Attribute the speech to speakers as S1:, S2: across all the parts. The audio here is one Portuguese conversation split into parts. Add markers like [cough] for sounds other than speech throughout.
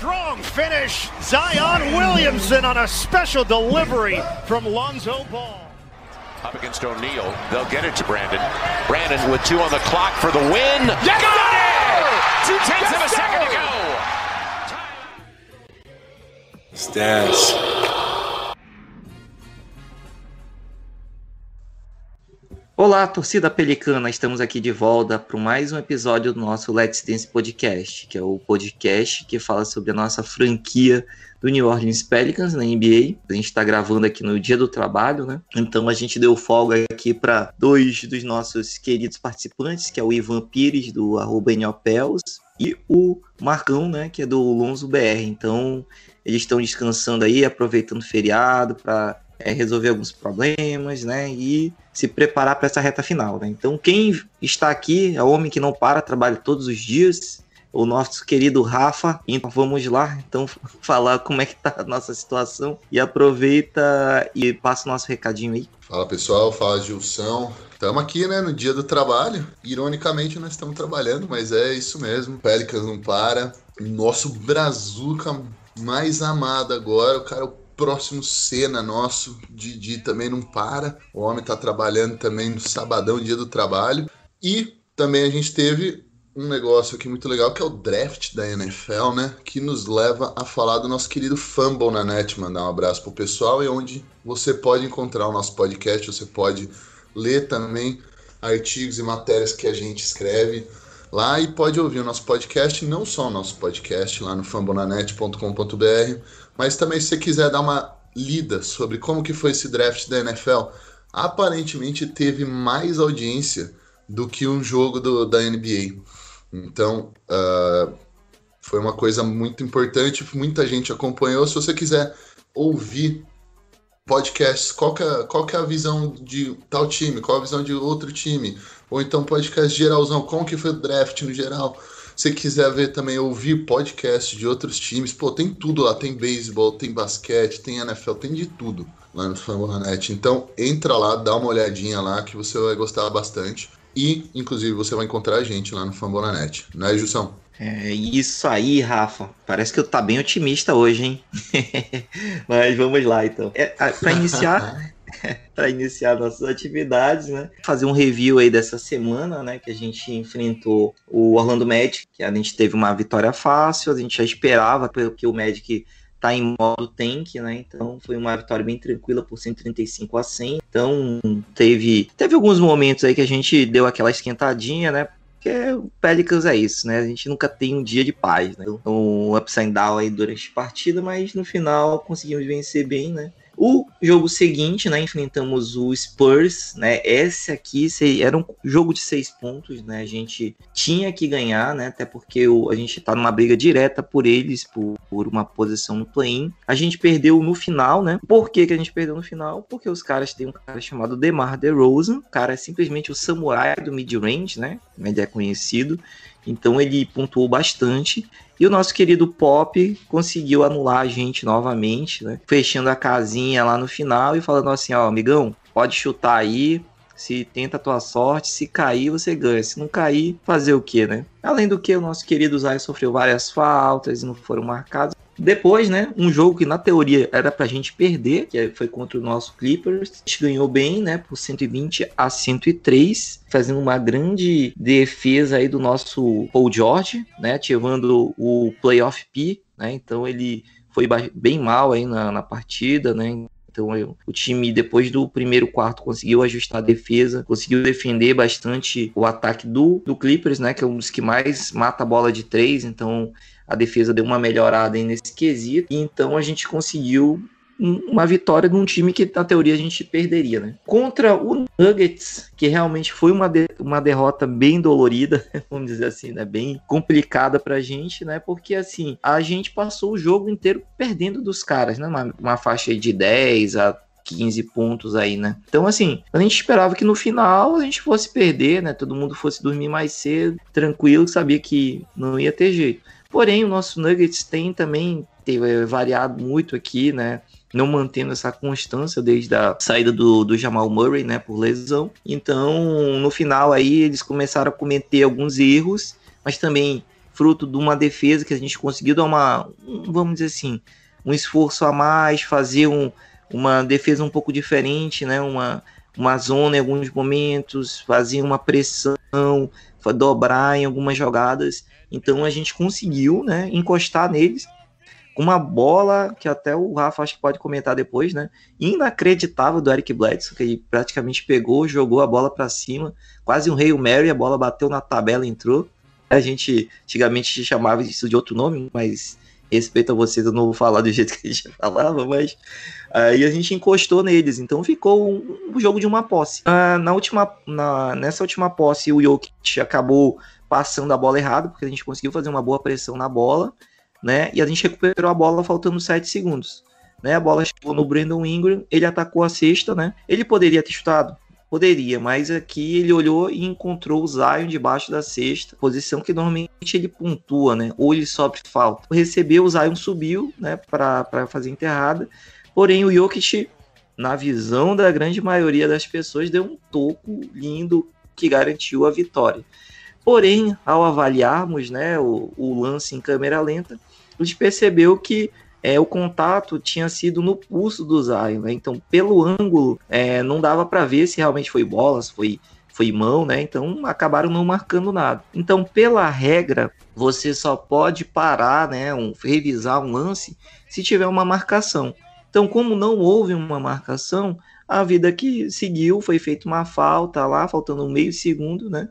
S1: Strong finish. Zion Williamson on a special delivery from Lonzo Ball.
S2: Up against O'Neal. They'll get it to Brandon. Brandon with two on the clock for the win.
S1: Yes,
S2: Got it! Two tenths of a second to go.
S3: Stats.
S4: Olá, torcida pelicana, estamos aqui de volta para mais um episódio do nosso Let's Dance Podcast, que é o podcast que fala sobre a nossa franquia do New Orleans Pelicans na NBA. A gente está gravando aqui no dia do trabalho, né? Então a gente deu folga aqui para dois dos nossos queridos participantes, que é o Ivan Pires, do arroba Pels, e o Marcão, né, que é do Lonzo BR. Então eles estão descansando aí, aproveitando o feriado para é, resolver alguns problemas, né? E se preparar para essa reta final, né? Então, quem está aqui é o homem que não para, trabalha todos os dias, o nosso querido Rafa. Então, vamos lá, então, [laughs] falar como é que tá a nossa situação e aproveita e passa o nosso recadinho aí.
S5: Fala pessoal, fala Gilson. Estamos aqui, né, no dia do trabalho. Ironicamente, nós estamos trabalhando, mas é isso mesmo. Pelicans não para. Nosso Brazuca mais amado agora, o cara, o próximo cena nosso, Didi também não para. O homem tá trabalhando também no sabadão, dia do trabalho. E também a gente teve um negócio aqui muito legal que é o draft da NFL, né? Que nos leva a falar do nosso querido Fumble na net. Mandar um abraço pro pessoal e onde você pode encontrar o nosso podcast, você pode ler também artigos e matérias que a gente escreve lá e pode ouvir o nosso podcast, não só o nosso podcast lá no fambonanet.com.br, mas também se você quiser dar uma lida sobre como que foi esse draft da NFL, aparentemente teve mais audiência do que um jogo do, da NBA. Então, uh, foi uma coisa muito importante, muita gente acompanhou. Se você quiser ouvir podcasts, qual que, é, qual que é a visão de tal time, qual a visão de outro time, ou então podcast geralzão, como que foi o draft no geral, você quiser ver também, ouvir podcast de outros times, pô, tem tudo lá. Tem beisebol, tem basquete, tem NFL, tem de tudo lá no Fambonanet. Então, entra lá, dá uma olhadinha lá que você vai gostar bastante. E, inclusive, você vai encontrar a gente lá no Fambonanet. Não é, Jussão?
S4: É isso aí, Rafa. Parece que eu tá bem otimista hoje, hein? [laughs] Mas vamos lá, então. É, para iniciar, [laughs] para iniciar nossas atividades, né? Fazer um review aí dessa semana, né? Que a gente enfrentou o Orlando Magic, que a gente teve uma vitória fácil, a gente já esperava, porque o Magic tá em modo tank, né? Então foi uma vitória bem tranquila por 135 a 100. Então teve teve alguns momentos aí que a gente deu aquela esquentadinha, né? Porque o Pelicans é isso, né? A gente nunca tem um dia de paz, né? Um upside down aí durante a partida, mas no final conseguimos vencer bem, né? O jogo seguinte, né, enfrentamos o Spurs, né? Esse aqui era um jogo de seis pontos, né? A gente tinha que ganhar, né? Até porque a gente tá numa briga direta por eles, por, por uma posição no play-in. A gente perdeu no final, né? Por que, que a gente perdeu no final? Porque os caras têm um cara chamado DeMar DeRozan, o cara é simplesmente o samurai do mid-range, né? Ele é conhecido. Então ele pontuou bastante. E o nosso querido Pop conseguiu anular a gente novamente, né? Fechando a casinha lá no final e falando assim, ó, amigão, pode chutar aí, se tenta a tua sorte, se cair você ganha, se não cair, fazer o que, né? Além do que o nosso querido Zay sofreu várias faltas e não foram marcados. Depois, né, um jogo que na teoria era pra gente perder, que foi contra o nosso Clippers, a gente ganhou bem, né, por 120 a 103, fazendo uma grande defesa aí do nosso Paul George, né, ativando o playoff P, né, então ele foi bem mal aí na, na partida, né, então eu, o time, depois do primeiro quarto, conseguiu ajustar a defesa, conseguiu defender bastante o ataque do, do Clippers, né? Que é um dos que mais mata a bola de três. Então a defesa deu uma melhorada nesse quesito. E então a gente conseguiu uma vitória de um time que na teoria a gente perderia, né? Contra o Nuggets, que realmente foi uma, de, uma derrota bem dolorida, [laughs] vamos dizer assim, né? Bem complicada pra gente, né? Porque assim, a gente passou o jogo inteiro perdendo dos caras, né? Uma, uma faixa de 10 a 15 pontos aí, né? Então, assim, a gente esperava que no final a gente fosse perder, né? Todo mundo fosse dormir mais cedo, tranquilo, sabia que não ia ter jeito. Porém, o nosso Nuggets tem também teve variado muito aqui, né? Não mantendo essa constância desde a saída do, do Jamal Murray, né? Por lesão. Então, no final aí, eles começaram a cometer alguns erros, mas também fruto de uma defesa que a gente conseguiu dar uma, vamos dizer assim, um esforço a mais, fazer um, uma defesa um pouco diferente, né? Uma, uma zona em alguns momentos, fazer uma pressão, dobrar em algumas jogadas. Então a gente conseguiu, né, encostar neles com uma bola que até o Rafa acho que pode comentar depois, né? Inacreditável do Eric Bledsoe, que ele praticamente pegou, jogou a bola para cima, quase um Hail Mary, a bola bateu na tabela, entrou. A gente antigamente chamava isso de outro nome, mas respeito a vocês, eu não vou falar do [laughs] jeito que a gente falava, mas aí a gente encostou neles, então ficou um, um jogo de uma posse. Ah, na última, na, nessa última posse, o Jokic acabou passando a bola errado, porque a gente conseguiu fazer uma boa pressão na bola, né? E a gente recuperou a bola faltando 7 segundos. Né, a bola chegou no Brandon Ingram, ele atacou a cesta, né? Ele poderia ter chutado, Poderia, mas aqui ele olhou e encontrou o Zion debaixo da cesta, posição que normalmente ele pontua, né? Ou ele sofre falta. Recebeu, o Zion subiu, né, para fazer enterrada. Porém, o Jokic, na visão da grande maioria das pessoas, deu um toco lindo que garantiu a vitória. Porém, ao avaliarmos né, o, o lance em câmera lenta, a gente percebeu que é, o contato tinha sido no pulso do Zion, né? Então, pelo ângulo, é, não dava para ver se realmente foi bola, se foi, foi mão, né? Então, acabaram não marcando nada. Então, pela regra, você só pode parar, né? Um, revisar um lance se tiver uma marcação. Então, como não houve uma marcação, a vida que seguiu foi feita uma falta lá, faltando meio segundo, né?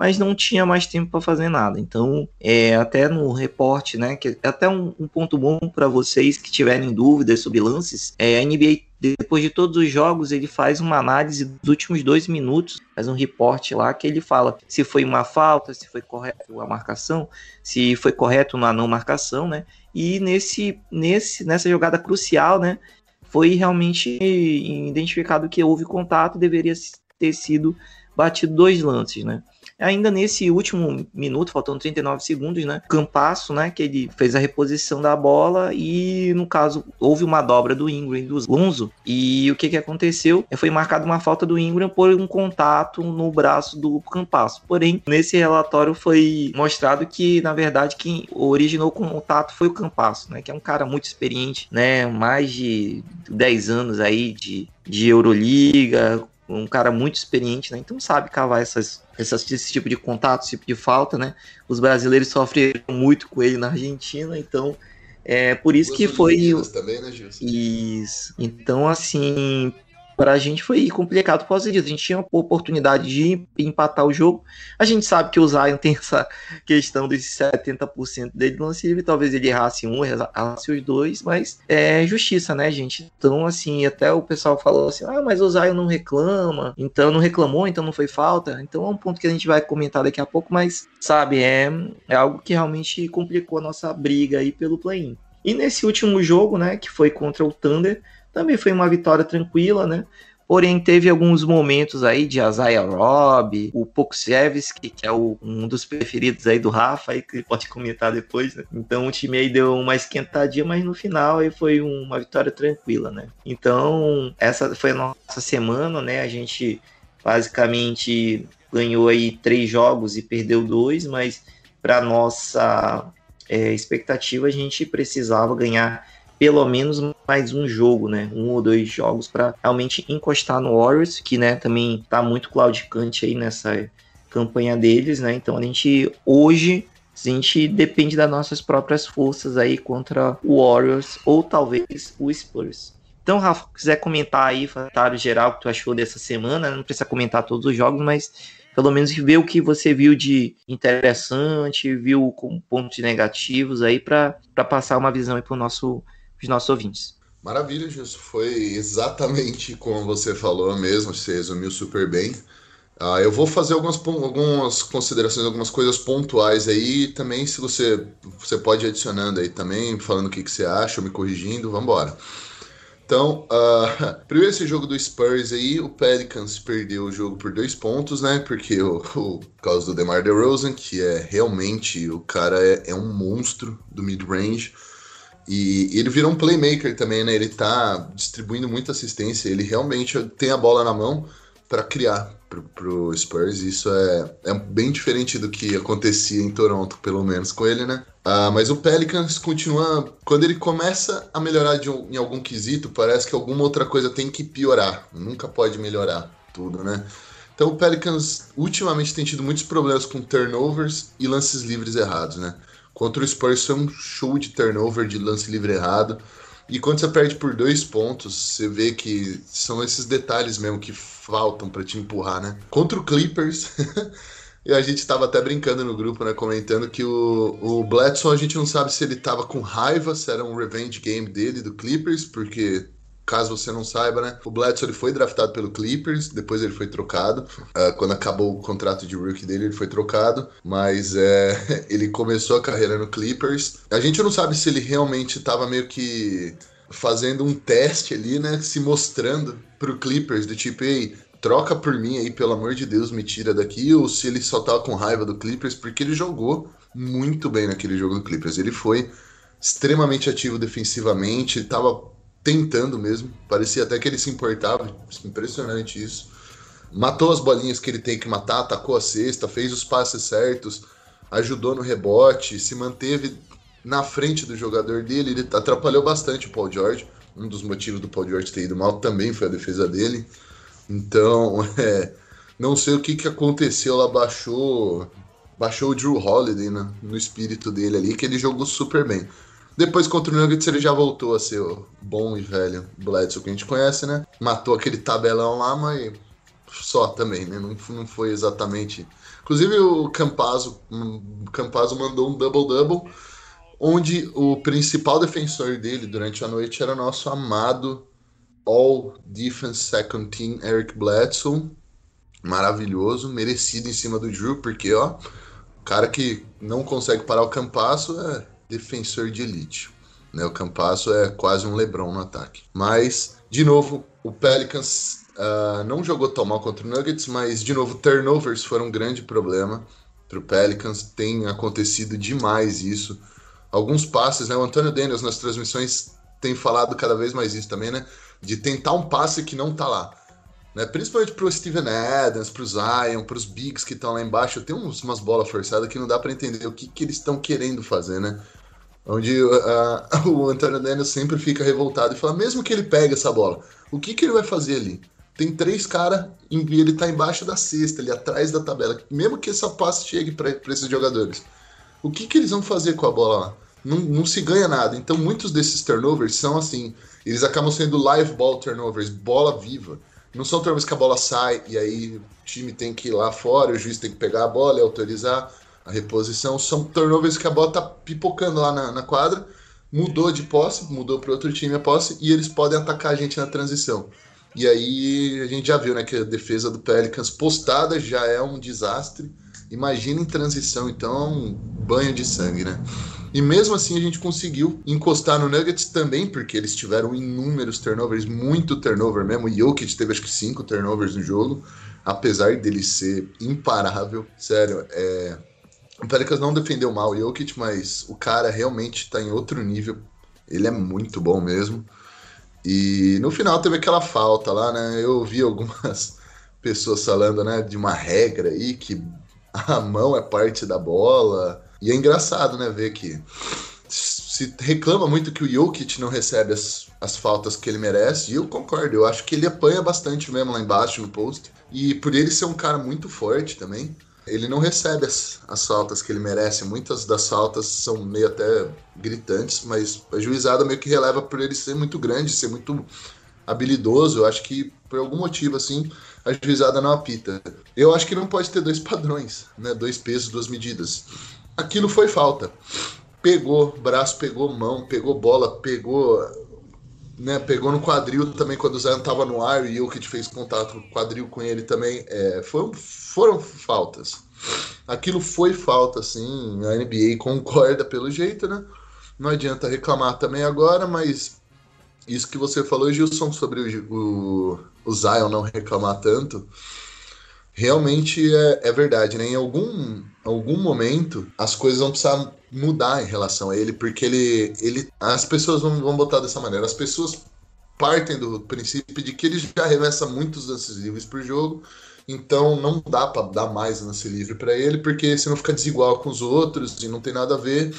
S4: Mas não tinha mais tempo para fazer nada. Então, é, até no reporte, né, que é até um, um ponto bom para vocês que tiverem dúvidas sobre lances, é, a NBA depois de todos os jogos, ele faz uma análise dos últimos dois minutos, faz um reporte lá que ele fala se foi uma falta, se foi correto a marcação, se foi correto na não marcação, né? E nesse, nesse, nessa jogada crucial, né? Foi realmente identificado que houve contato, deveria ter sido batido dois lances, né? Ainda nesse último minuto, faltando 39 segundos, né? Campasso, né? Que ele fez a reposição da bola e, no caso, houve uma dobra do Ingram do Lonzo. E o que, que aconteceu? Foi marcada uma falta do Ingram por um contato no braço do Campasso. Porém, nesse relatório foi mostrado que, na verdade, quem originou o contato foi o Campasso, né? Que é um cara muito experiente, né? Mais de 10 anos aí de, de Euroliga, um cara muito experiente, né? Então sabe cavar essas, essas, esse tipo de contato, esse tipo de falta, né? Os brasileiros sofreram muito com ele na Argentina, então é por isso que foi.
S5: Também, né, Gilson?
S4: Isso. Então, assim, para a gente foi complicado por causa disso. A gente tinha a oportunidade de empatar o jogo. A gente sabe que o Zion tem essa questão dos 70% dele lance livre. Talvez ele errasse um, errasse os dois, mas é justiça, né, gente? Então, assim, até o pessoal falou assim: ah, mas o Zion não reclama, então não reclamou, então não foi falta. Então é um ponto que a gente vai comentar daqui a pouco, mas sabe, é, é algo que realmente complicou a nossa briga aí pelo play-in. E nesse último jogo, né, que foi contra o Thunder, também foi uma vitória tranquila, né? Porém, teve alguns momentos aí de Azaia Robb, o Pokusevski, que é o, um dos preferidos aí do Rafa, aí, que ele pode comentar depois, né? Então o time aí deu uma esquentadinha, mas no final aí foi uma vitória tranquila, né? Então, essa foi a nossa semana, né? A gente basicamente ganhou aí três jogos e perdeu dois, mas para nossa é, expectativa a gente precisava ganhar pelo menos mais um jogo, né? Um ou dois jogos para realmente encostar no Warriors, que né, também tá muito claudicante aí nessa campanha deles, né? Então a gente hoje a gente depende das nossas próprias forças aí contra o Warriors ou talvez o Spurs. Então, Rafa, quiser comentar aí, comentário geral que tu achou dessa semana, não precisa comentar todos os jogos, mas pelo menos ver o que você viu de interessante, viu com pontos negativos aí para passar uma visão aí para nosso os nossos ouvintes.
S5: Maravilha, Gilson. Foi exatamente como você falou mesmo, você resumiu super bem. Uh, eu vou fazer algumas, algumas considerações, algumas coisas pontuais aí. Também, se você, você pode ir adicionando aí também, falando o que, que você acha, me corrigindo, vamos embora. Então, uh, [laughs] primeiro esse jogo do Spurs aí, o Pelicans perdeu o jogo por dois pontos, né? Porque o, o por causa do DeMar DeRozan, que é realmente, o cara é, é um monstro do mid-range. E ele virou um playmaker também, né? Ele tá distribuindo muita assistência, ele realmente tem a bola na mão para criar. pro, pro Spurs. Isso é, é bem diferente do que acontecia em Toronto, pelo menos com ele, né? Ah, mas o Pelicans continua. Quando ele começa a melhorar um, em algum quesito, parece que alguma outra coisa tem que piorar. Nunca pode melhorar tudo, né? Então o Pelicans ultimamente tem tido muitos problemas com turnovers e lances livres errados, né? Contra o Spurs foi um show de turnover, de lance livre errado. E quando você perde por dois pontos, você vê que são esses detalhes mesmo que faltam para te empurrar, né? Contra o Clippers, [laughs] e a gente estava até brincando no grupo, né? Comentando que o, o Bledson a gente não sabe se ele tava com raiva, se era um revenge game dele do Clippers, porque caso você não saiba, né? O Bledsoe ele foi draftado pelo Clippers, depois ele foi trocado. Uh, quando acabou o contrato de rookie dele, ele foi trocado. Mas é, [laughs] ele começou a carreira no Clippers. A gente não sabe se ele realmente estava meio que fazendo um teste ali, né? Se mostrando pro Clippers, do tipo, ei, troca por mim aí, pelo amor de Deus, me tira daqui, ou se ele só tava com raiva do Clippers, porque ele jogou muito bem naquele jogo do Clippers. Ele foi extremamente ativo defensivamente, tava tentando mesmo. Parecia até que ele se importava. Impressionante isso. Matou as bolinhas que ele tem que matar, atacou a cesta, fez os passes certos, ajudou no rebote, se manteve na frente do jogador dele. Ele atrapalhou bastante o Paul George. Um dos motivos do Paul George ter ido mal também foi a defesa dele. Então, [laughs] é, não sei o que, que aconteceu lá, baixou, baixou o Drew Holiday né, no espírito dele ali, que ele jogou super bem. Depois contra o Nuggets ele já voltou a ser o bom e velho Bledsoe que a gente conhece, né? Matou aquele tabelão lá, mas só também, né? Não, não foi exatamente. Inclusive o Campazzo, Campazzo mandou um double-double, onde o principal defensor dele durante a noite era nosso amado All Defense Second Team Eric Bledsoe. Maravilhoso, merecido em cima do Drew, porque ó, o cara que não consegue parar o Campasso é defensor de elite. Né? O Campasso é quase um LeBron no ataque. Mas, de novo, o Pelicans uh, não jogou tão mal contra o Nuggets, mas, de novo, turnovers foram um grande problema para o Pelicans. Tem acontecido demais isso. Alguns passes, né? O Antônio Daniels nas transmissões tem falado cada vez mais isso também, né? De tentar um passe que não tá lá. Né? Principalmente pro Steven Adams, pro Zion, pros Bigs que estão lá embaixo. Tem uns, umas bolas forçadas que não dá para entender o que, que eles estão querendo fazer, né? Onde uh, [laughs] o Antônio Daniels sempre fica revoltado e fala: mesmo que ele pegue essa bola, o que, que ele vai fazer ali? Tem três caras e ele tá embaixo da cesta, ali atrás da tabela. Mesmo que essa passe chegue para esses jogadores, o que, que eles vão fazer com a bola lá? Não, não se ganha nada. Então, muitos desses turnovers são assim: eles acabam sendo live ball turnovers, bola viva. Não são turnovers que a bola sai e aí o time tem que ir lá fora, o juiz tem que pegar a bola e autorizar a reposição. São turnovers que a bola tá pipocando lá na, na quadra, mudou de posse, mudou para outro time a posse e eles podem atacar a gente na transição. E aí a gente já viu né, que a defesa do Pelicans postada já é um desastre. Imagina em transição, então é um banho de sangue, né? E mesmo assim a gente conseguiu encostar no Nuggets também, porque eles tiveram inúmeros turnovers, muito turnover mesmo. O Jokic teve acho que cinco turnovers no jogo, apesar dele ser imparável. Sério, é, o Pelicans não defendeu mal o Jokic, mas o cara realmente está em outro nível. Ele é muito bom mesmo. E no final teve aquela falta lá, né? Eu ouvi algumas [laughs] pessoas falando, né, de uma regra aí que a mão é parte da bola. E é engraçado, né, ver que se reclama muito que o Jokic não recebe as, as faltas que ele merece, e eu concordo, eu acho que ele apanha bastante mesmo lá embaixo no post. E por ele ser um cara muito forte também, ele não recebe as, as faltas que ele merece. Muitas das faltas são meio até gritantes, mas a juizada meio que releva por ele ser muito grande, ser muito habilidoso. Eu acho que por algum motivo assim a juizada não apita. Eu acho que não pode ter dois [laughs] padrões, né? Dois pesos, duas medidas. Aquilo foi falta. Pegou braço, pegou mão, pegou bola, pegou né, pegou no quadril também quando o Zion estava no ar e o que fez contato quadril com ele também. É, foram, foram faltas. Aquilo foi falta, sim. A NBA concorda pelo jeito, né? Não adianta reclamar também agora, mas isso que você falou, Gilson, sobre o, o, o Zion não reclamar tanto, realmente é, é, verdade, né? Em algum, algum momento as coisas vão precisar mudar em relação a ele, porque ele. ele as pessoas vão, vão botar dessa maneira. As pessoas partem do princípio de que ele já arremessa muitos lances livres por jogo, Então não dá para dar mais lance livre para ele, porque senão fica desigual com os outros e não tem nada a ver.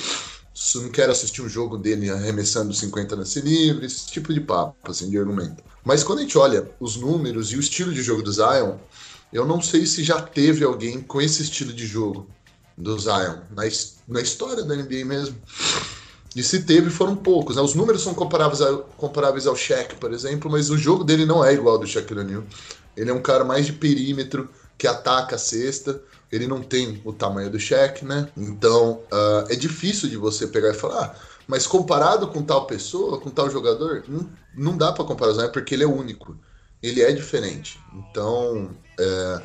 S5: Não quero assistir um jogo dele arremessando 50 lance livre, esse tipo de papo, assim, de argumento. Mas quando a gente olha os números e o estilo de jogo do Zion, eu não sei se já teve alguém com esse estilo de jogo do Zion na, na história da NBA mesmo. E se teve, foram poucos. Né? Os números são comparáveis, a, comparáveis ao Shaq, por exemplo, mas o jogo dele não é igual ao do Shaquille O'Neal. Ele é um cara mais de perímetro, que ataca a cesta. Ele não tem o tamanho do Shaq, né? Então, uh, é difícil de você pegar e falar, ah, mas comparado com tal pessoa, com tal jogador, não, não dá para comparar, né? porque ele é único. Ele é diferente. Então, é,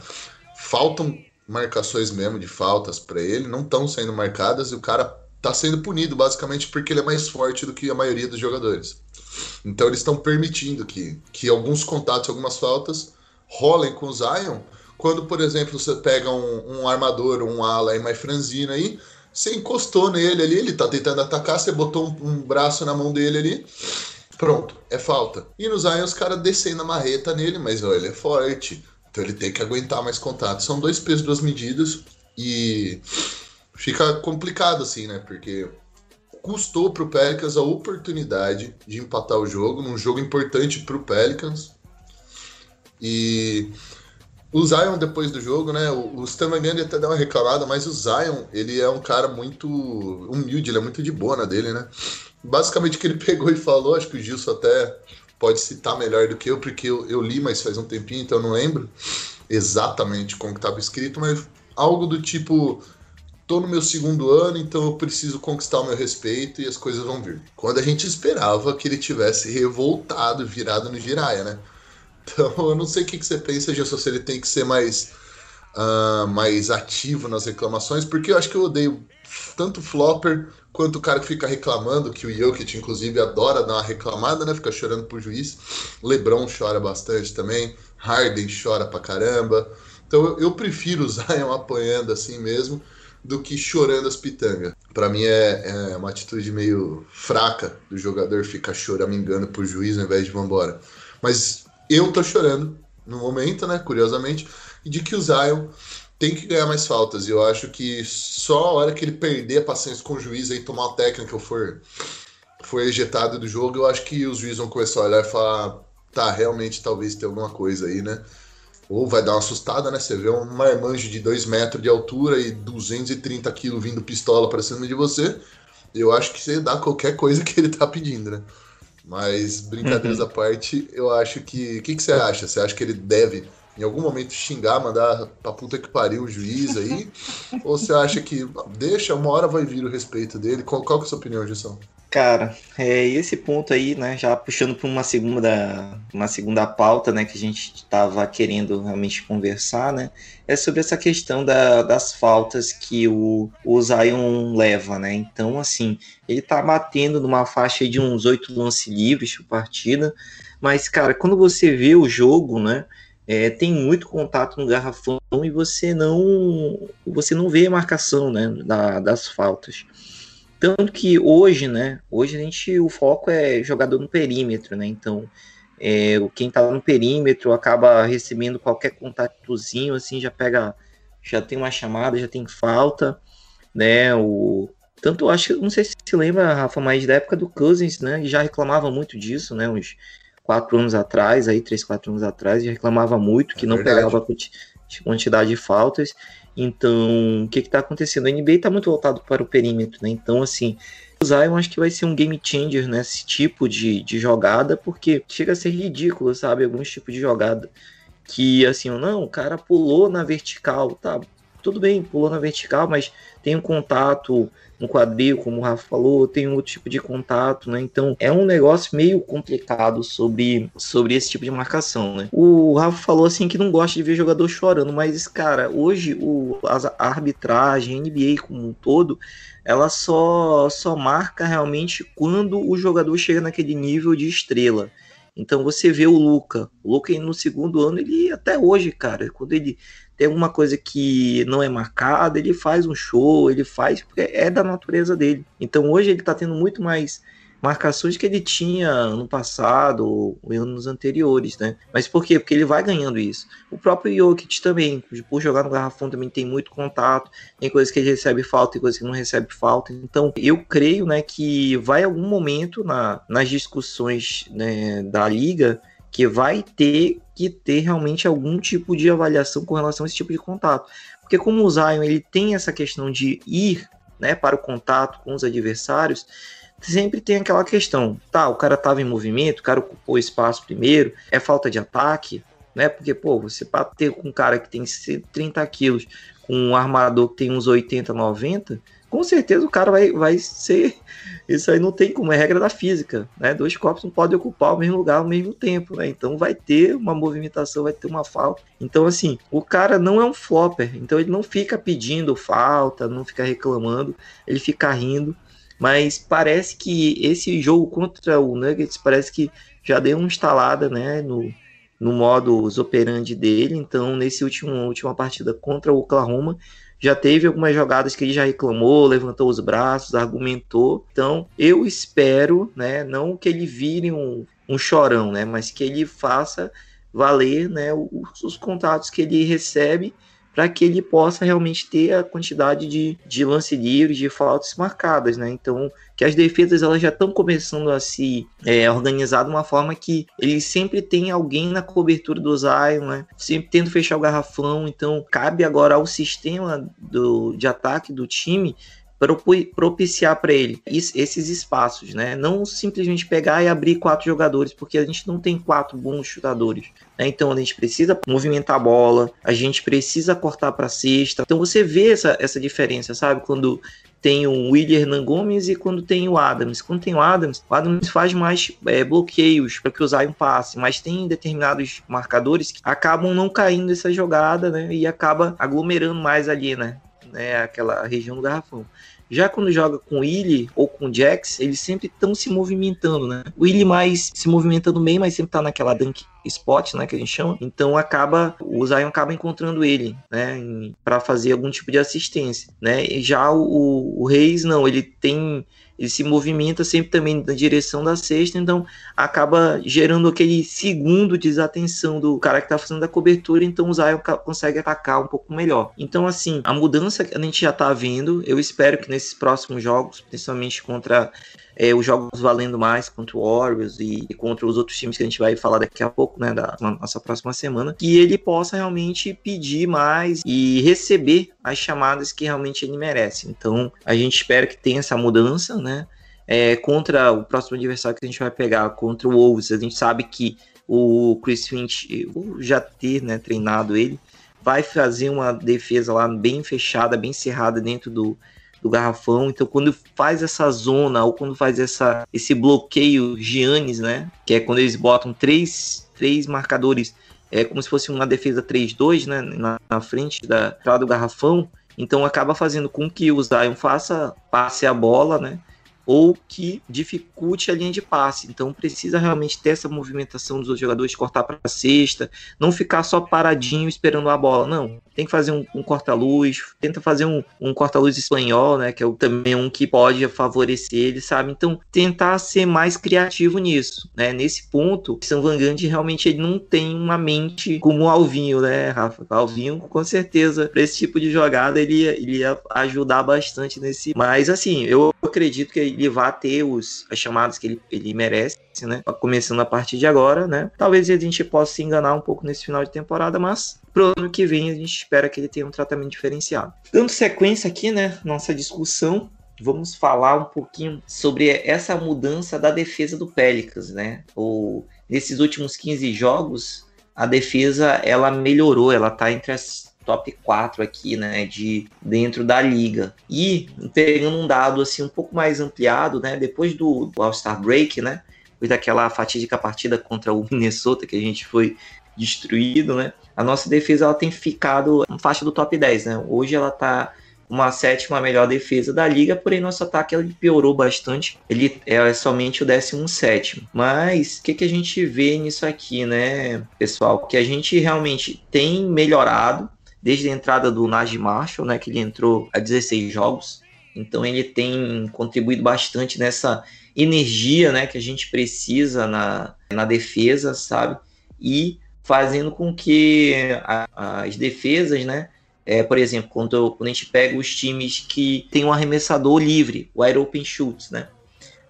S5: faltam marcações mesmo de faltas para ele, não estão sendo marcadas e o cara está sendo punido basicamente porque ele é mais forte do que a maioria dos jogadores. Então eles estão permitindo que, que alguns contatos, algumas faltas rolem com o Zion. Quando, por exemplo, você pega um, um armador, um ala e mais franzina aí, você encostou nele ali, ele tá tentando atacar, você botou um, um braço na mão dele ali, pronto, é falta. E no Zion os caras descendo a marreta nele, mas ó, ele é forte, então ele tem que aguentar mais contato. São dois pesos, duas medidas e fica complicado assim, né? Porque custou pro Pelicans a oportunidade de empatar o jogo, num jogo importante pro Pelicans. E o Zion, depois do jogo, né? O, o Stan até deu uma reclamada, mas o Zion, ele é um cara muito humilde, ele é muito de boa na dele, né? Basicamente o que ele [laughs] pegou e falou, acho que o Gilson até pode citar melhor do que eu, porque eu, eu li, mas faz um tempinho, então eu não lembro exatamente como estava escrito, mas algo do tipo tô no meu segundo ano, então eu preciso conquistar o meu respeito e as coisas vão vir. Quando a gente esperava que ele tivesse revoltado, virado no giraia, né? Então [laughs] eu não sei o que, que você pensa, Gerson, se ele tem que ser mais, uh, mais ativo nas reclamações, porque eu acho que eu odeio tanto flopper quanto o cara que fica reclamando, que o Jokic, inclusive, adora dar uma reclamada, né? Fica chorando pro juiz. LeBron chora bastante também. Harden chora pra caramba. Então eu prefiro o [laughs] Zion apanhando assim mesmo do que chorando as pitangas. Para mim é, é, uma atitude meio fraca do jogador ficar choramingando pro juiz ao invés de vambora. Mas eu tô chorando no momento, né? Curiosamente, de que o Zion tem que ganhar mais faltas. E eu acho que só a hora que ele perder a paciência com o juiz e tomar a técnica ou for, for ejetado do jogo, eu acho que os juízes vão começar a olhar e falar: tá, realmente talvez tenha alguma coisa aí, né? Ou vai dar uma assustada, né? Você vê um marmanjo de 2 metros de altura e 230 quilos vindo pistola para cima de você. Eu acho que você dá qualquer coisa que ele tá pedindo, né? Mas, brincadeiras uhum. à parte, eu acho que. O que, que você acha? Você acha que ele deve, em algum momento, xingar, mandar pra puta que pariu o juiz aí? [laughs] Ou você acha que deixa, uma hora vai vir o respeito dele? Qual, qual que é a sua opinião, Gilson?
S4: Cara, é, esse ponto aí, né, já puxando para uma segunda, uma segunda pauta, né, que a gente estava querendo realmente conversar, né, é sobre essa questão da, das faltas que o, o Zion leva, né, então, assim, ele tá batendo numa faixa de uns oito lance livres por partida, mas, cara, quando você vê o jogo, né, é, tem muito contato no garrafão e você não, você não vê a marcação, né, da, das faltas. Tanto que hoje, né? Hoje a gente, o foco é jogador no perímetro, né? Então, é, quem tá no perímetro acaba recebendo qualquer contatozinho, assim, já pega, já tem uma chamada, já tem falta, né? O, tanto acho que, não sei se se lembra, Rafa, mas da época do Cousins, né? Já reclamava muito disso, né? Uns quatro anos atrás, aí, três, quatro anos atrás, já reclamava muito que é não verdade. pegava quantidade de faltas. Então, o que está acontecendo? A NBA está muito voltado para o perímetro, né? Então, assim, o Zion acho que vai ser um game changer nesse tipo de, de jogada, porque chega a ser ridículo, sabe? Alguns tipos de jogada que, assim, não, o cara pulou na vertical, tá? Tudo bem, pulou na vertical, mas tem um contato no quadril, como o Rafa falou, tem outro tipo de contato, né? Então é um negócio meio complicado sobre, sobre esse tipo de marcação, né? O Rafa falou assim que não gosta de ver jogador chorando, mas, cara, hoje o, a arbitragem, a NBA como um todo, ela só, só marca realmente quando o jogador chega naquele nível de estrela. Então você vê o Luca, o Luca no segundo ano, ele até hoje, cara, quando ele tem alguma coisa que não é marcada, ele faz um show, ele faz, porque é da natureza dele. Então hoje ele está tendo muito mais marcações que ele tinha ano passado ou anos anteriores, né? Mas por quê? Porque ele vai ganhando isso. O próprio Jokic também, por jogar no garrafão também tem muito contato, tem coisas que ele recebe falta, tem coisas que não recebe falta. Então, eu creio, né, que vai algum momento na, nas discussões né, da liga que vai ter que ter realmente algum tipo de avaliação com relação a esse tipo de contato. Porque como o Zion ele tem essa questão de ir né, para o contato com os adversários, sempre tem aquela questão, tá, o cara estava em movimento, o cara ocupou espaço primeiro, é falta de ataque, né? Porque, pô, você bater com um cara que tem 130 quilos, com um armador que tem uns 80, 90, com certeza o cara vai, vai ser. [laughs] Isso aí não tem como, é regra da física, né? Dois corpos não podem ocupar o mesmo lugar ao mesmo tempo, né? Então vai ter uma movimentação, vai ter uma falta. Então, assim, o cara não é um flopper, então ele não fica pedindo falta, não fica reclamando, ele fica rindo. Mas parece que esse jogo contra o Nuggets parece que já deu uma instalada, né, no, no modo operandi dele. Então, nesse último última partida contra o Oklahoma, já teve algumas jogadas que ele já reclamou, levantou os braços, argumentou. Então, eu espero, né, não que ele vire um, um chorão, né, mas que ele faça valer, né, os, os contatos que ele recebe para que ele possa realmente ter a quantidade de, de lance livres, de faltas marcadas, né? Então, que as defesas elas já estão começando a se é, organizar de uma forma que ele sempre tem alguém na cobertura do Zion, né? Sempre tendo fechar o garrafão, então cabe agora ao sistema do, de ataque do time propiciar para ele esses espaços, né? Não simplesmente pegar e abrir quatro jogadores, porque a gente não tem quatro bons chutadores. Né? Então a gente precisa movimentar a bola, a gente precisa cortar para cesta. Então você vê essa, essa diferença, sabe? Quando tem o William Hernan Gomes e quando tem o Adams. Quando tem o Adams, o Adams faz mais é, bloqueios para que o Zion passe, mas tem determinados marcadores que acabam não caindo essa jogada, né? E acaba aglomerando mais ali, né? Né, aquela região do garrafão. Já quando joga com o Willy ou com o Jax, eles sempre estão se movimentando, né? O Willy mais se movimentando bem, mas sempre tá naquela dunk spot, né, que a gente chama. Então acaba o Zion acaba encontrando ele, né, para fazer algum tipo de assistência, né? E já o, o Reis não, ele tem ele se movimenta sempre também na direção da cesta, então acaba gerando aquele segundo desatenção do cara que está fazendo a cobertura, então o Zion consegue atacar um pouco melhor. Então, assim, a mudança que a gente já está vendo, eu espero que nesses próximos jogos, principalmente contra é, os jogos valendo mais contra o Warriors e, e, contra os outros times que a gente vai falar daqui a pouco, né, da nossa próxima semana, que ele possa realmente pedir mais e receber as chamadas que realmente ele merece. Então, a gente espera que tenha essa mudança, né? É, contra o próximo adversário que a gente vai pegar, contra o Wolves, a gente sabe que o Chris Finch, já ter né, treinado ele, vai fazer uma defesa lá bem fechada, bem cerrada dentro do, do garrafão. Então, quando faz essa zona ou quando faz essa, esse bloqueio Giannis, né? Que é quando eles botam três, três marcadores, é como se fosse uma defesa 3-2, né? Na, na, frente da entrada do garrafão. Então, acaba fazendo com que o Zion faça passe a bola, né? ou que dificulte a linha de passe. Então precisa realmente ter essa movimentação dos jogadores, cortar para a cesta, não ficar só paradinho esperando a bola. Não, tem que fazer um, um corta-luz, tenta fazer um, um corta-luz espanhol, né? Que é também um que pode favorecer ele, sabe? Então tentar ser mais criativo nisso, né? Nesse ponto, São Van Gundy realmente ele não tem uma mente como o Alvinho, né, Rafa? O Alvinho, com certeza, para esse tipo de jogada ele ia, ele ia ajudar bastante nesse. Mas assim, eu acredito que ele vai ter os, as chamadas que ele, ele merece, né? Começando a partir de agora, né? Talvez a gente possa se enganar um pouco nesse final de temporada, mas pro ano que vem a gente espera que ele tenha um tratamento diferenciado. Dando sequência aqui, né? Nossa discussão, vamos falar um pouquinho sobre essa mudança da defesa do Pelicans, né? O, nesses últimos 15 jogos, a defesa ela melhorou, ela tá entre as top 4 aqui, né, de dentro da liga. E pegando um dado assim um pouco mais ampliado, né, depois do, do All-Star Break, né, depois daquela fatídica partida contra o [laughs] Minnesota que a gente foi destruído, né, a nossa defesa ela tem ficado na faixa do top 10, né? Hoje ela tá uma sétima melhor defesa da liga, porém nosso ataque ele piorou bastante. Ele é somente o 17. Mas o que, que a gente vê nisso aqui, né, pessoal? Que a gente realmente tem melhorado, desde a entrada do Najee Marshall, né, que ele entrou a 16 jogos, Então ele tem contribuído bastante nessa energia, né, que a gente precisa na, na defesa, sabe? E fazendo com que a, as defesas, né, é, por exemplo, quando, quando a gente pega os times que tem um arremessador livre, o Air Open Shoots, né?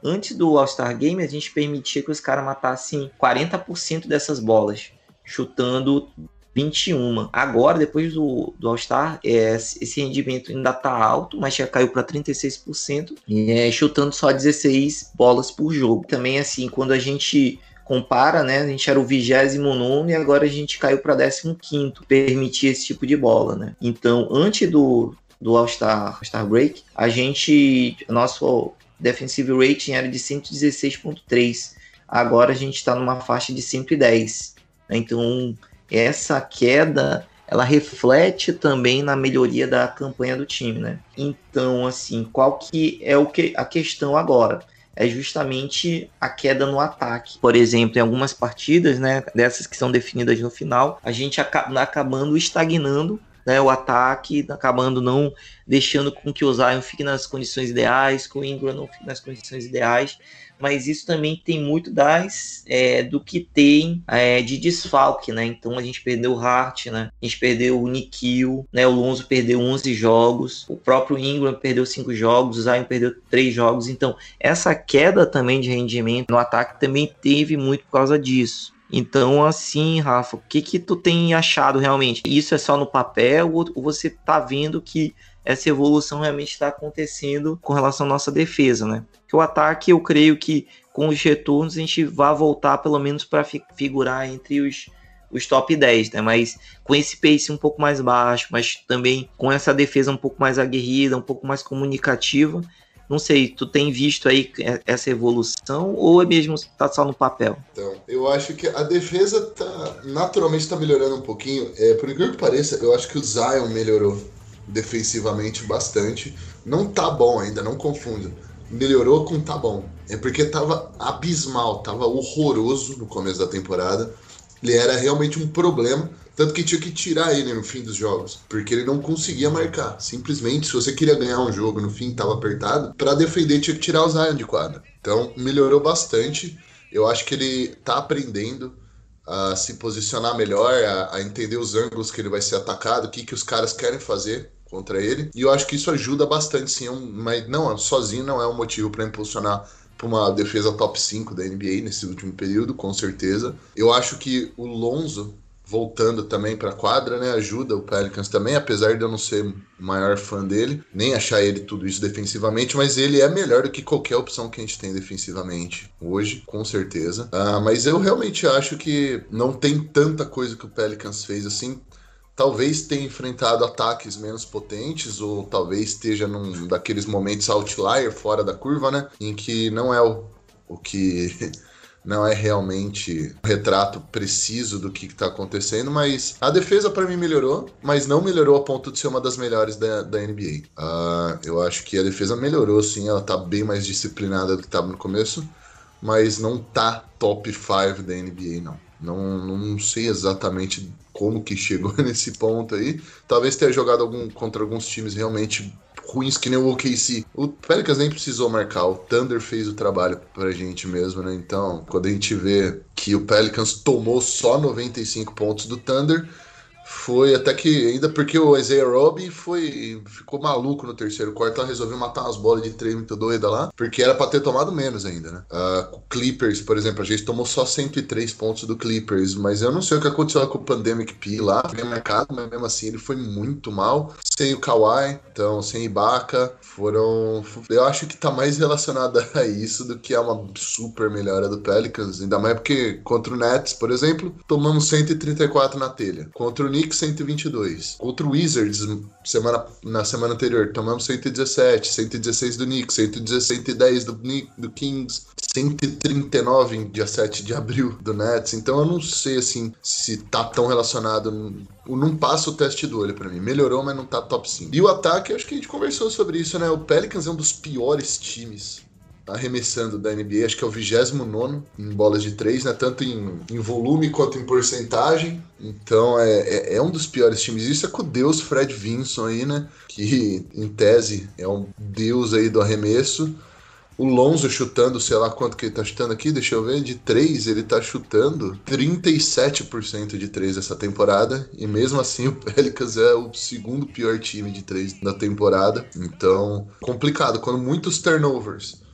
S4: Antes do All-Star Game, a gente permitia que os caras matassem 40% dessas bolas, chutando 21. Agora, depois do, do All-Star, é, esse rendimento ainda tá alto, mas já caiu para 36%, e é, chutando só 16 bolas por jogo. Também, assim, quando a gente compara, né? A gente era o 29 e agora a gente caiu para 15, permitir esse tipo de bola, né? Então, antes do, do All-Star All Break, a gente, nosso defensive rating era de 116.3. Agora a gente está numa faixa de 110. Né? Então, essa queda ela reflete também na melhoria da campanha do time, né? Então, assim, qual que é o que a questão agora? É justamente a queda no ataque. Por exemplo, em algumas partidas, né, dessas que são definidas no final, a gente acaba acabando estagnando né, o ataque, acabando não deixando com que o Zion fique nas condições ideais, que o Ingram não fique nas condições ideais, mas isso também tem muito das é, do que tem é, de desfalque, né? Então a gente perdeu o Hart, né? A gente perdeu o Nikhil, né? O Lonzo perdeu 11 jogos, o próprio Ingram perdeu 5 jogos, o Zion perdeu 3 jogos. Então essa queda também de rendimento no ataque também teve muito por causa disso. Então, assim, Rafa, o que que tu tem achado realmente? Isso é só no papel ou você tá vendo que essa evolução realmente está acontecendo com relação à nossa defesa, né? Que o ataque, eu creio que com os retornos a gente vai voltar pelo menos para fi figurar entre os, os top 10, né? Mas com esse pace um pouco mais baixo, mas também com essa defesa um pouco mais aguerrida, um pouco mais comunicativa. Não sei, tu tem visto aí essa evolução ou é mesmo tá só no papel?
S5: Então, eu acho que a defesa tá naturalmente tá melhorando um pouquinho. É, por incrível que pareça, eu acho que o Zion melhorou defensivamente bastante. Não tá bom ainda, não confunda. Melhorou com tá bom. É porque tava abismal, tava horroroso no começo da temporada. Ele era realmente um problema, tanto que tinha que tirar ele no fim dos jogos, porque ele não conseguia marcar. Simplesmente, se você queria ganhar um jogo no fim, tava apertado, para defender tinha que tirar o Zion de quadra. Então, melhorou bastante. Eu acho que ele tá aprendendo a se posicionar melhor, a, a entender os ângulos que ele vai ser atacado, o que, que os caras querem fazer contra ele. E eu acho que isso ajuda bastante, sim. É mas não, sozinho não é um motivo para impulsionar para uma defesa top 5 da NBA nesse último período, com certeza. Eu acho que o Lonzo voltando também para a quadra, né, ajuda o Pelicans também, apesar de eu não ser o maior fã dele, nem achar ele tudo isso defensivamente, mas ele é melhor do que qualquer opção que a gente tem defensivamente hoje, com certeza. Uh, mas eu realmente acho que não tem tanta coisa que o Pelicans fez assim talvez tenha enfrentado ataques menos potentes, ou talvez esteja num daqueles momentos outlier fora da curva, né? Em que não é o, o que. [laughs] Não é realmente um retrato preciso do que está acontecendo, mas a defesa para mim melhorou, mas não melhorou a ponto de ser uma das melhores da, da NBA. Uh, ah, eu acho que a defesa melhorou, sim, ela está bem mais disciplinada do que estava no começo, mas não tá top 5 da NBA, não. Não, não sei exatamente como que chegou [laughs] nesse ponto aí. Talvez tenha jogado algum, contra alguns times realmente ruins que nem o OKC. O Pelicans nem precisou marcar, o Thunder fez o trabalho pra gente mesmo, né? Então, quando a gente vê que o Pelicans tomou só 95 pontos do Thunder, foi até que, ainda porque o Isaiah Robbie foi, ficou maluco no terceiro quarto, ela resolveu matar umas bolas de três muito doida lá, porque era para ter tomado menos ainda, né? Uh, Clippers, por exemplo, a gente tomou só 103 pontos do Clippers, mas eu não sei o que aconteceu com o Pandemic P lá, foi marcado, mas mesmo assim ele foi muito mal, sem o Kawhi, então sem Ibaka, foram... Eu acho que tá mais relacionado a isso do que a uma super melhora do Pelicans, ainda mais porque contra o Nets, por exemplo, tomamos 134 na telha. Contra o Knicks 122. Contra o Wizards semana, na semana anterior tomamos 117, 116 do Knicks, 116, 110 do, do Kings, 139 em dia 7 de abril do Nets. Então eu não sei assim se tá tão relacionado. Não passa o teste do olho para mim. Melhorou, mas não tá top 5. E o ataque, acho que a gente conversou sobre isso, né? O Pelicans é um dos piores times arremessando da NBA, acho que é o 29 em bolas de três, né? Tanto em, em volume quanto em porcentagem. Então é, é, é, um dos piores times. Isso é com o Deus Fred Vinson aí, né? Que em tese é um deus aí do arremesso. O Lonzo chutando, sei lá quanto que ele tá chutando aqui, deixa eu ver, de 3, ele tá chutando 37% de 3 essa temporada, e mesmo assim o Pelicans é o segundo pior time de 3 da temporada. Então, complicado, quando muitos turnovers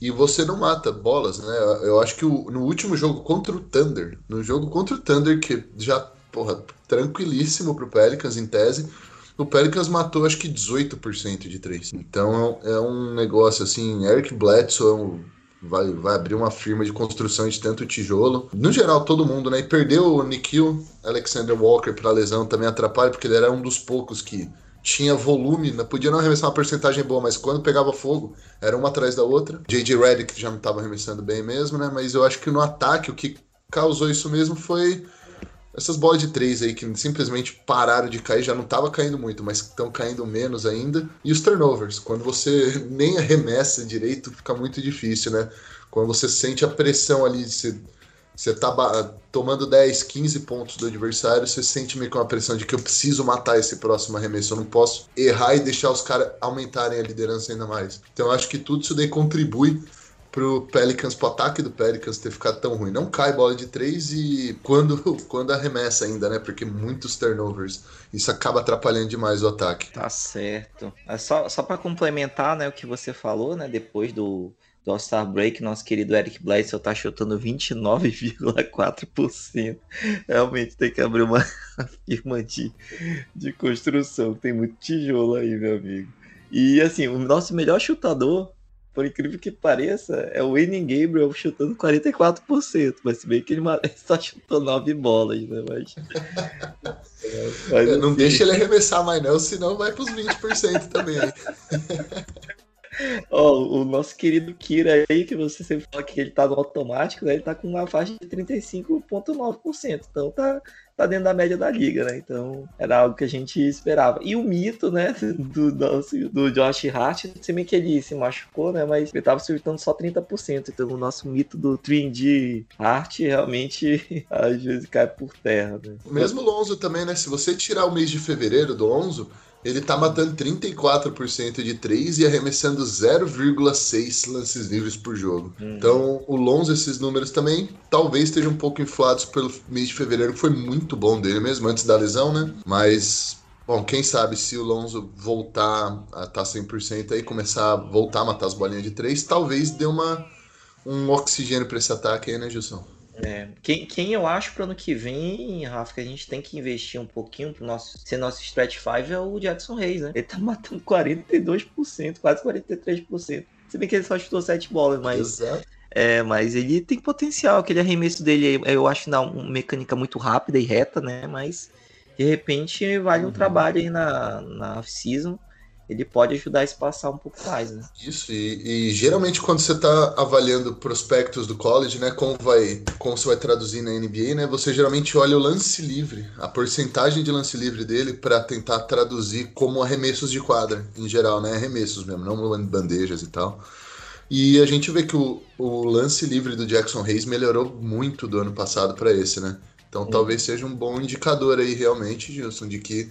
S5: e você não mata bolas, né? Eu acho que o, no último jogo contra o Thunder, no jogo contra o Thunder, que já, porra, tranquilíssimo pro Pelicans em tese, o Pelicans matou acho que 18% de 3. Então é um negócio assim, Eric Bledsoe vai, vai abrir uma firma de construção de tanto tijolo. No geral, todo mundo, né? E perdeu o Nikhil Alexander Walker para lesão também atrapalha, porque ele era um dos poucos que tinha volume, né? podia não arremessar uma porcentagem boa, mas quando pegava fogo, era uma atrás da outra. J.J. Redick já não estava arremessando bem mesmo, né? Mas eu acho que no ataque o que causou isso mesmo foi essas bolas de três aí que simplesmente pararam de cair, já não estava caindo muito, mas estão caindo menos ainda. E os turnovers, quando você nem arremessa direito, fica muito difícil, né? Quando você sente a pressão ali, você, você tá tomando 10, 15 pontos do adversário, você sente meio com a pressão de que eu preciso matar esse próximo arremesso, eu não posso errar e deixar os caras aumentarem a liderança ainda mais. Então eu acho que tudo isso daí contribui pro Pelicans, pro ataque do Pelicans ter ficado tão ruim. Não cai bola de três e quando, [laughs] quando arremessa ainda, né? Porque muitos turnovers. Isso acaba atrapalhando demais o ataque.
S4: Tá certo. É só, só para complementar, né, o que você falou, né? Depois do, do All-Star Break, nosso querido Eric Bledsoe tá chutando 29,4%. [laughs] Realmente tem que abrir uma [laughs] firma de, de construção. Tem muito tijolo aí, meu amigo. E assim, o nosso melhor chutador por incrível que pareça, é o Winning Gabriel chutando 44%, mas se bem que ele [laughs] só chutou 9 bolas, né? Mas,
S5: mas não deixa ele arremessar mais não, senão vai pros 20% também.
S4: Oh, o nosso querido Kira aí, que você sempre fala que ele tá no automático, né? Ele tá com uma faixa de 35,9%. Então tá, tá dentro da média da liga, né? Então era algo que a gente esperava. E o mito, né, [laughs] do, do, do Josh Hart, se bem que ele se machucou, né? Mas ele tava acertando só 30%. Então o nosso mito do 3D Hart realmente [laughs] às vezes cai por terra, né?
S5: Mesmo o Lonzo também, né? Se você tirar o mês de fevereiro do Lonzo, ele tá matando 34% de 3 e arremessando 0,6 lances livres por jogo. Uhum. Então, o Lonzo, esses números também talvez estejam um pouco inflados pelo mês de fevereiro, que foi muito bom dele mesmo, antes da lesão, né? Mas, bom, quem sabe se o Lonzo voltar a estar tá 100% aí, começar a voltar a matar as bolinhas de 3, talvez dê uma, um oxigênio para esse ataque aí, né, Gilson?
S4: É, quem, quem eu acho para ano que vem, Rafa, que a gente tem que investir um pouquinho pro nosso ser nosso stretch 5 é o Jackson Reis, né? Ele tá matando 42%, quase 43%. Se bem que ele só chutou 7 bolas, mas. Exato. É, mas ele tem potencial, aquele arremesso dele, eu acho na uma mecânica muito rápida e reta, né? Mas de repente vale um uhum. trabalho aí na, na off-season ele pode ajudar a espaçar um pouco mais, né?
S5: Isso, e, e geralmente quando você está avaliando prospectos do college, né, como vai, como você vai traduzir na NBA, né, você geralmente olha o lance livre, a porcentagem de lance livre dele para tentar traduzir como arremessos de quadra, em geral, né, arremessos mesmo, não bandejas e tal. E a gente vê que o, o lance livre do Jackson Hayes melhorou muito do ano passado para esse, né? Então hum. talvez seja um bom indicador aí realmente, Gilson, de que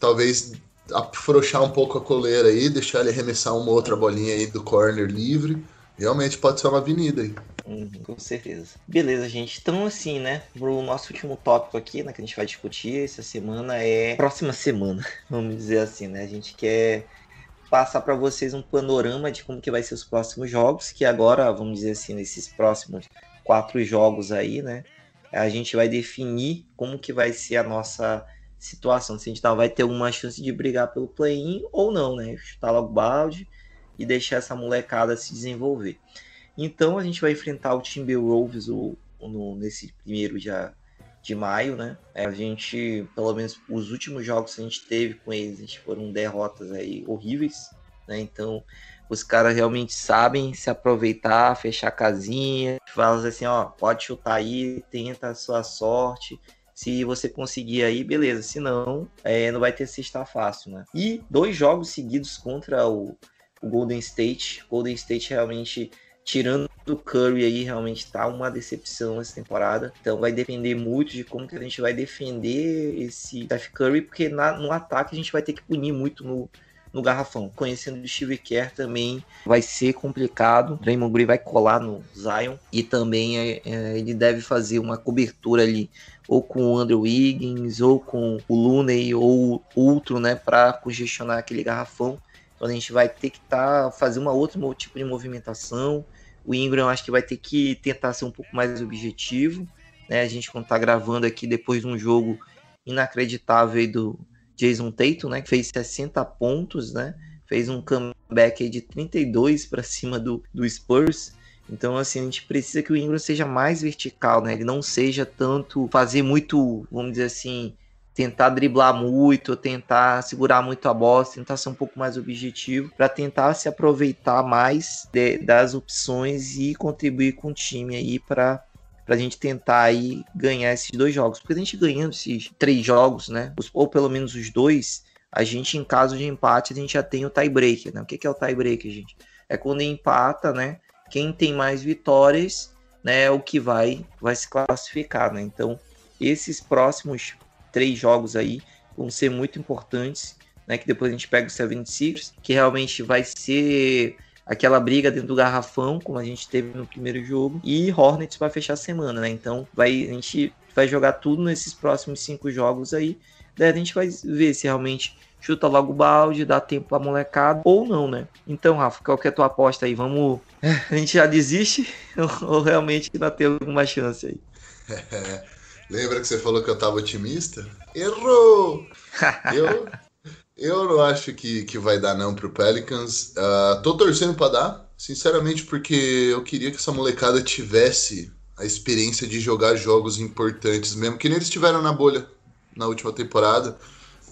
S5: talvez afrouxar um pouco a coleira aí, deixar ele arremessar uma outra bolinha aí do corner livre. Realmente pode ser uma avenida aí.
S4: Uhum, com certeza. Beleza, gente. Então, assim, né? O nosso último tópico aqui, né? Que a gente vai discutir essa semana é. Próxima semana, [laughs] vamos dizer assim, né? A gente quer passar para vocês um panorama de como que vai ser os próximos jogos, que agora, vamos dizer assim, nesses próximos quatro jogos aí, né? A gente vai definir como que vai ser a nossa situação, se a gente tá, vai ter uma chance de brigar pelo play-in ou não, né? Chutar logo balde e deixar essa molecada se desenvolver. Então a gente vai enfrentar o Timberwolves o, no, nesse primeiro dia de maio, né? É, a gente, pelo menos os últimos jogos que a gente teve com eles, a gente foram derrotas aí horríveis, né? Então os caras realmente sabem se aproveitar, fechar casinha, falam assim, ó, pode chutar aí, tenta a sua sorte, se você conseguir aí, beleza. Se não, é, não vai ter cesta fácil, né? E dois jogos seguidos contra o, o Golden State. Golden State realmente tirando o Curry aí, realmente tá uma decepção essa temporada. Então vai depender muito de como que a gente vai defender esse Steph Curry, porque na, no ataque a gente vai ter que punir muito no, no garrafão. Conhecendo o Steve Kerr também vai ser complicado. Draymond Green vai colar no Zion e também é, é, ele deve fazer uma cobertura ali ou com o Andrew Wiggins ou com o Looney ou outro, né, para congestionar aquele garrafão. Então a gente vai ter que tá, fazer uma outra tipo de movimentação. O Ingram acho que vai ter que tentar ser um pouco mais objetivo. Né? A gente quando está gravando aqui depois de um jogo inacreditável do Jason Tatum, né? Que fez 60 pontos, né? Fez um comeback de 32 para cima do, do Spurs. Então, assim, a gente precisa que o Ingram seja mais vertical, né? Ele não seja tanto fazer muito, vamos dizer assim, tentar driblar muito, tentar segurar muito a bola, tentar ser um pouco mais objetivo, para tentar se aproveitar mais de, das opções e contribuir com o time aí para para a gente tentar aí ganhar esses dois jogos. Porque a gente ganhando esses três jogos, né? Ou pelo menos os dois, a gente, em caso de empate, a gente já tem o tie-breaker, né? O que é o tie-breaker, gente? É quando empata, né? Quem tem mais vitórias, né? É o que vai, vai se classificar, né? Então, esses próximos três jogos aí vão ser muito importantes, né? Que depois a gente pega o 76 que realmente vai ser aquela briga dentro do garrafão, como a gente teve no primeiro jogo, e Hornets vai fechar a semana, né? Então vai, a gente vai jogar tudo nesses próximos cinco jogos aí. Daí a gente vai ver se realmente chuta logo o balde, dá tempo pra molecada ou não, né? Então, Rafa, qual que é a tua aposta aí? Vamos. [laughs] A gente já desiste [laughs] ou realmente ainda tem alguma chance aí? [laughs]
S5: Lembra que você falou que eu tava otimista? Errou! eu, eu não acho que, que vai dar não pro Pelicans. Uh, tô torcendo para dar, sinceramente, porque eu queria que essa molecada tivesse a experiência de jogar jogos importantes mesmo, que nem eles tiveram na bolha na última temporada.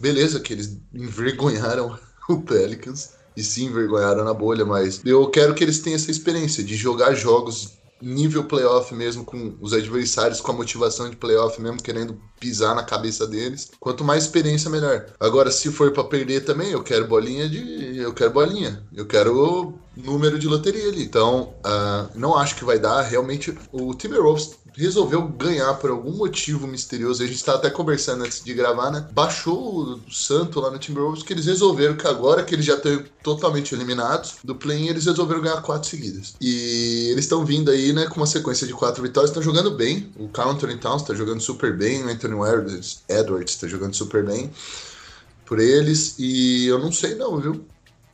S5: Beleza que eles envergonharam [laughs] o Pelicans e se envergonharam na bolha, mas eu quero que eles tenham essa experiência de jogar jogos nível playoff mesmo, com os adversários com a motivação de playoff mesmo, querendo pisar na cabeça deles. Quanto mais experiência, melhor. Agora, se for para perder também, eu quero bolinha de. Eu quero bolinha. Eu quero número de loteria ali. Então, uh, não acho que vai dar. Realmente, o Timberwolves resolveu ganhar por algum motivo misterioso. A gente estava até conversando antes de gravar, né? Baixou o santo lá no Timberwolves que eles resolveram que agora que eles já estão totalmente eliminados do play eles resolveram ganhar quatro seguidas. E eles estão vindo aí, né, com uma sequência de quatro vitórias, estão jogando bem. O Carl Anthony Towns está jogando super bem, o Anthony Edwards está jogando super bem por eles. E eu não sei não, viu?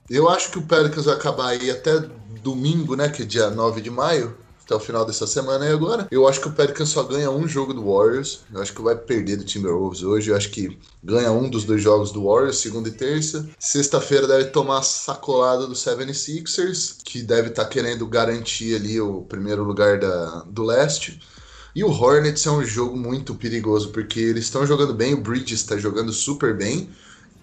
S5: Eu acho que o Pelicans vai acabar aí até domingo, né, que é dia 9 de maio até o final dessa semana e agora. Eu acho que o Pelicans só ganha um jogo do Warriors. Eu acho que vai perder do Timberwolves hoje. Eu acho que ganha um dos dois jogos do Warriors, segunda e terça. Sexta-feira deve tomar a sacolada do 76ers, que deve estar tá querendo garantir ali o primeiro lugar da, do leste. E o Hornets é um jogo muito perigoso, porque eles estão jogando bem, o Bridges está jogando super bem.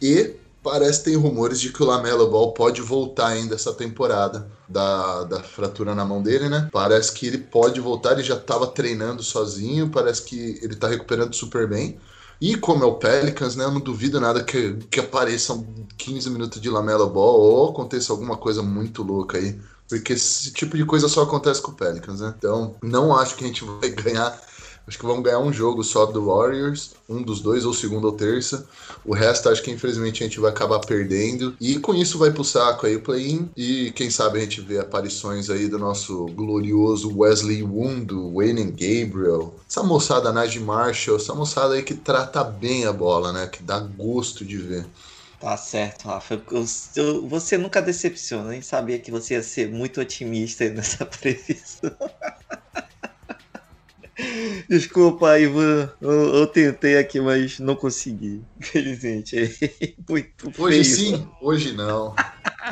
S5: E parece que tem rumores de que o Lamelo Ball pode voltar ainda essa temporada da, da fratura na mão dele, né? Parece que ele pode voltar, ele já estava treinando sozinho, parece que ele está recuperando super bem. E como é o Pelicans, né? Eu não duvido nada que, que apareçam 15 minutos de Lamelo Ball ou aconteça alguma coisa muito louca aí. Porque esse tipo de coisa só acontece com o Pelicans, né? Então, não acho que a gente vai [laughs] ganhar Acho que vamos ganhar um jogo só do Warriors, um dos dois, ou segunda ou terça. O resto acho que infelizmente a gente vai acabar perdendo. E com isso vai pro saco aí o play-in. E quem sabe a gente vê aparições aí do nosso glorioso Wesley Wundo, Wayne Gabriel, essa moçada Najee Marshall, essa moçada aí que trata bem a bola, né? Que dá gosto de ver.
S4: Tá certo, Rafa. Você nunca decepciona, nem sabia que você ia ser muito otimista [laughs] nessa previsão. [laughs] Desculpa, Ivan. Eu, eu, tentei aqui, mas não consegui. [laughs] Infelizmente. É muito
S5: Hoje sim, hoje não.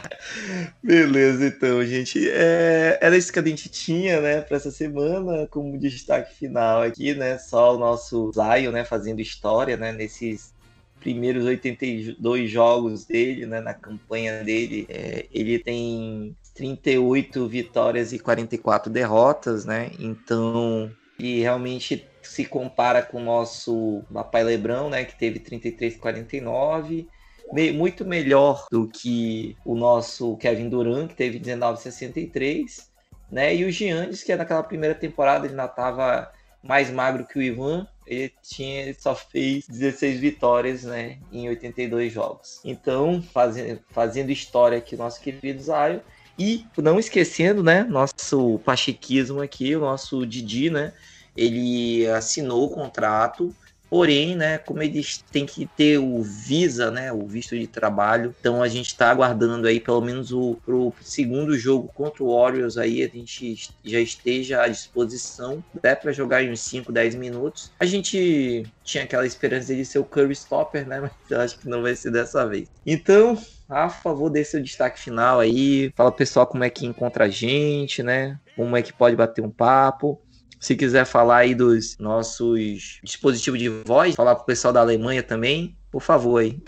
S5: [laughs]
S4: Beleza, então, gente. É, era isso que a gente tinha, né, para essa semana, como destaque final aqui, né? Só o nosso Zion, né, fazendo história, né, nesses primeiros 82 jogos dele, né, na campanha dele. É, ele tem 38 vitórias e 44 derrotas, né? Então, e realmente se compara com o nosso Papai Lebrão, né, que teve 33,49, muito melhor do que o nosso Kevin Durant, que teve 19,63, né? E o Giannis, que é naquela primeira temporada ele ainda estava mais magro que o Ivan, ele tinha ele só fez 16 vitórias, né, em 82 jogos. Então, fazendo, fazendo história aqui nosso querido Zayo e não esquecendo, né, nosso pachequismo aqui, o nosso Didi, né, ele assinou o contrato Porém, né, como eles têm que ter o visa, né, o visto de trabalho, então a gente está aguardando aí pelo menos o pro segundo jogo contra o Warriors aí a gente já esteja à disposição, né, para jogar em uns 5, 10 minutos. A gente tinha aquela esperança de ser o Curry Stopper, né, [laughs] mas eu acho que não vai ser dessa vez. Então, a favor desse destaque final aí, fala pessoal como é que encontra a gente, né? Como é que pode bater um papo. Se quiser falar aí dos nossos dispositivos de voz, falar pro pessoal da Alemanha também, por favor aí.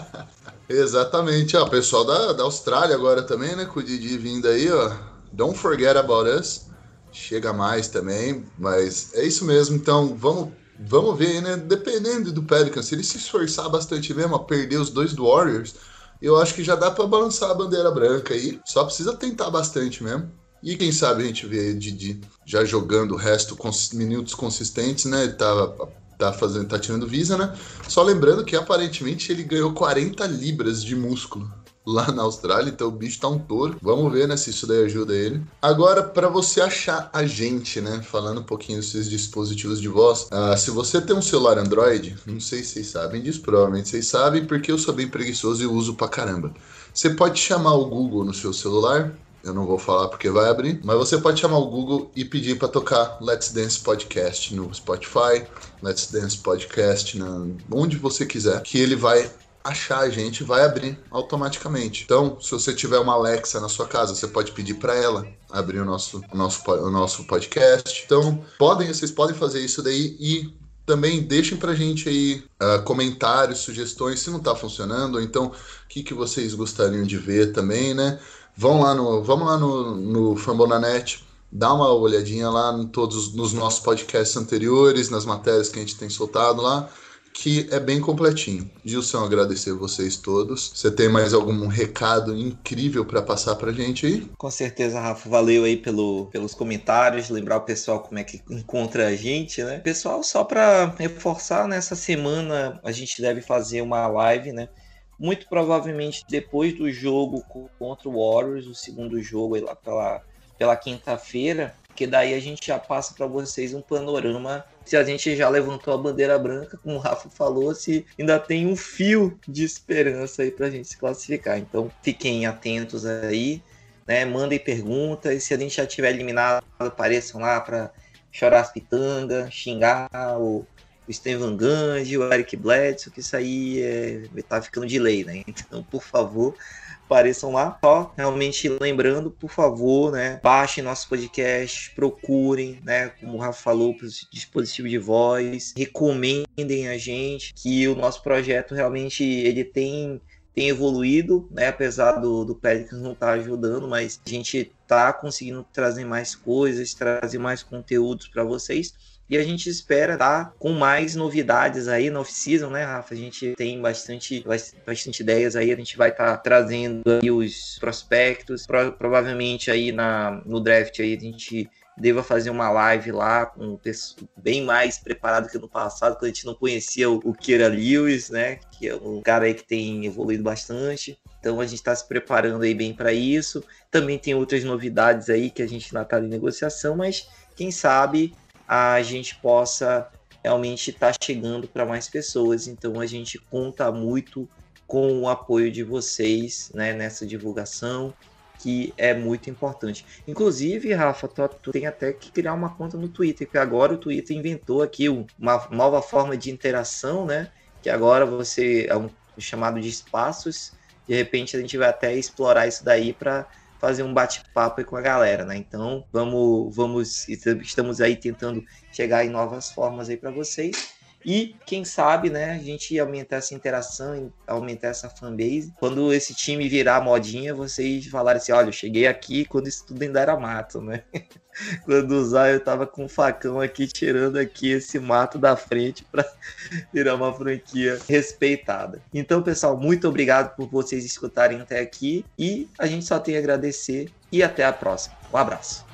S4: [laughs]
S5: Exatamente, ó, pessoal da, da Austrália agora também, né, com o Didi vindo aí, ó. Don't forget about us. Chega mais também, mas é isso mesmo. Então, vamos vamos ver, né? Dependendo do Pelicans, se ele se esforçar bastante mesmo a perder os dois do Warriors, eu acho que já dá para balançar a bandeira branca aí. Só precisa tentar bastante mesmo. E quem sabe a gente vê Didi já jogando o resto com minutos consistentes, né? Tá, tá, fazendo, tá tirando visa, né? Só lembrando que aparentemente ele ganhou 40 libras de músculo lá na Austrália, então o bicho tá um touro. Vamos ver, né, se isso daí ajuda ele. Agora, para você achar a gente, né, falando um pouquinho desses dispositivos de voz, uh, se você tem um celular Android, não sei se vocês sabem disso, provavelmente vocês sabem, porque eu sou bem preguiçoso e uso pra caramba. Você pode chamar o Google no seu celular eu não vou falar porque vai abrir, mas você pode chamar o Google e pedir para tocar Let's Dance Podcast no Spotify, Let's Dance Podcast na, onde você quiser, que ele vai achar a gente vai abrir automaticamente. Então, se você tiver uma Alexa na sua casa, você pode pedir para ela abrir o nosso, o nosso, o nosso podcast. Então, podem, vocês podem fazer isso daí e também deixem pra gente aí uh, comentários, sugestões, se não tá funcionando, ou então o que, que vocês gostariam de ver também, né? Vão lá no, vamos lá no, no Fambonanet, dá uma olhadinha lá em todos nos nossos podcasts anteriores, nas matérias que a gente tem soltado lá, que é bem completinho. Gilson, agradecer vocês todos. Você tem mais algum recado incrível para passar pra gente aí?
S4: Com certeza, Rafa. Valeu aí pelo, pelos comentários, lembrar o pessoal como é que encontra a gente, né? Pessoal, só para reforçar, nessa semana a gente deve fazer uma live, né? Muito provavelmente depois do jogo contra o Warriors, o segundo jogo lá pela, pela quinta-feira, que daí a gente já passa para vocês um panorama se a gente já levantou a bandeira branca, como o Rafa falou, se ainda tem um fio de esperança aí para a gente se classificar. Então fiquem atentos aí, né? Mandem perguntas. Se a gente já tiver eliminado, apareçam lá para chorar as pitangas, xingar o o Steven Gange, o Eric Bledsoe, que isso aí é, tá ficando de lei, né? Então, por favor, apareçam lá. Só realmente lembrando, por favor, né? Baixem nosso podcast, procurem, né? Como o Rafa falou, para dispositivo de voz, recomendem a gente que o nosso projeto realmente ele tem tem evoluído, né? Apesar do, do Pelicans não estar tá ajudando, mas a gente tá conseguindo trazer mais coisas, trazer mais conteúdos para vocês. E a gente espera tá com mais novidades aí no off-season, né, Rafa? A gente tem bastante, bastante ideias aí, a gente vai estar tá trazendo os prospectos. Pro, provavelmente aí na, no draft aí a gente deva fazer uma live lá com um bem mais preparado que no passado, quando a gente não conhecia o, o Kira Lewis, né? Que é um cara aí que tem evoluído bastante. Então a gente está se preparando aí bem para isso. Também tem outras novidades aí que a gente ainda está em negociação, mas quem sabe a gente possa realmente estar tá chegando para mais pessoas. Então a gente conta muito com o apoio de vocês né, nessa divulgação, que é muito importante. Inclusive, Rafa, tu, tu, tem até que criar uma conta no Twitter, porque agora o Twitter inventou aqui uma nova forma de interação, né? Que agora você é um chamado de espaços. De repente a gente vai até explorar isso daí para fazer um bate-papo com a galera, né? Então, vamos, vamos, estamos aí tentando chegar em novas formas aí para vocês. E quem sabe, né, a gente aumentar essa interação, aumentar essa fanbase. Quando esse time virar modinha, vocês falarem assim: olha, eu cheguei aqui quando isso tudo ainda era mato, né? [laughs] quando o Zay tava com um facão aqui, tirando aqui esse mato da frente para [laughs] virar uma franquia respeitada. Então, pessoal, muito obrigado por vocês escutarem até aqui e a gente só tem a agradecer e até a próxima. Um abraço.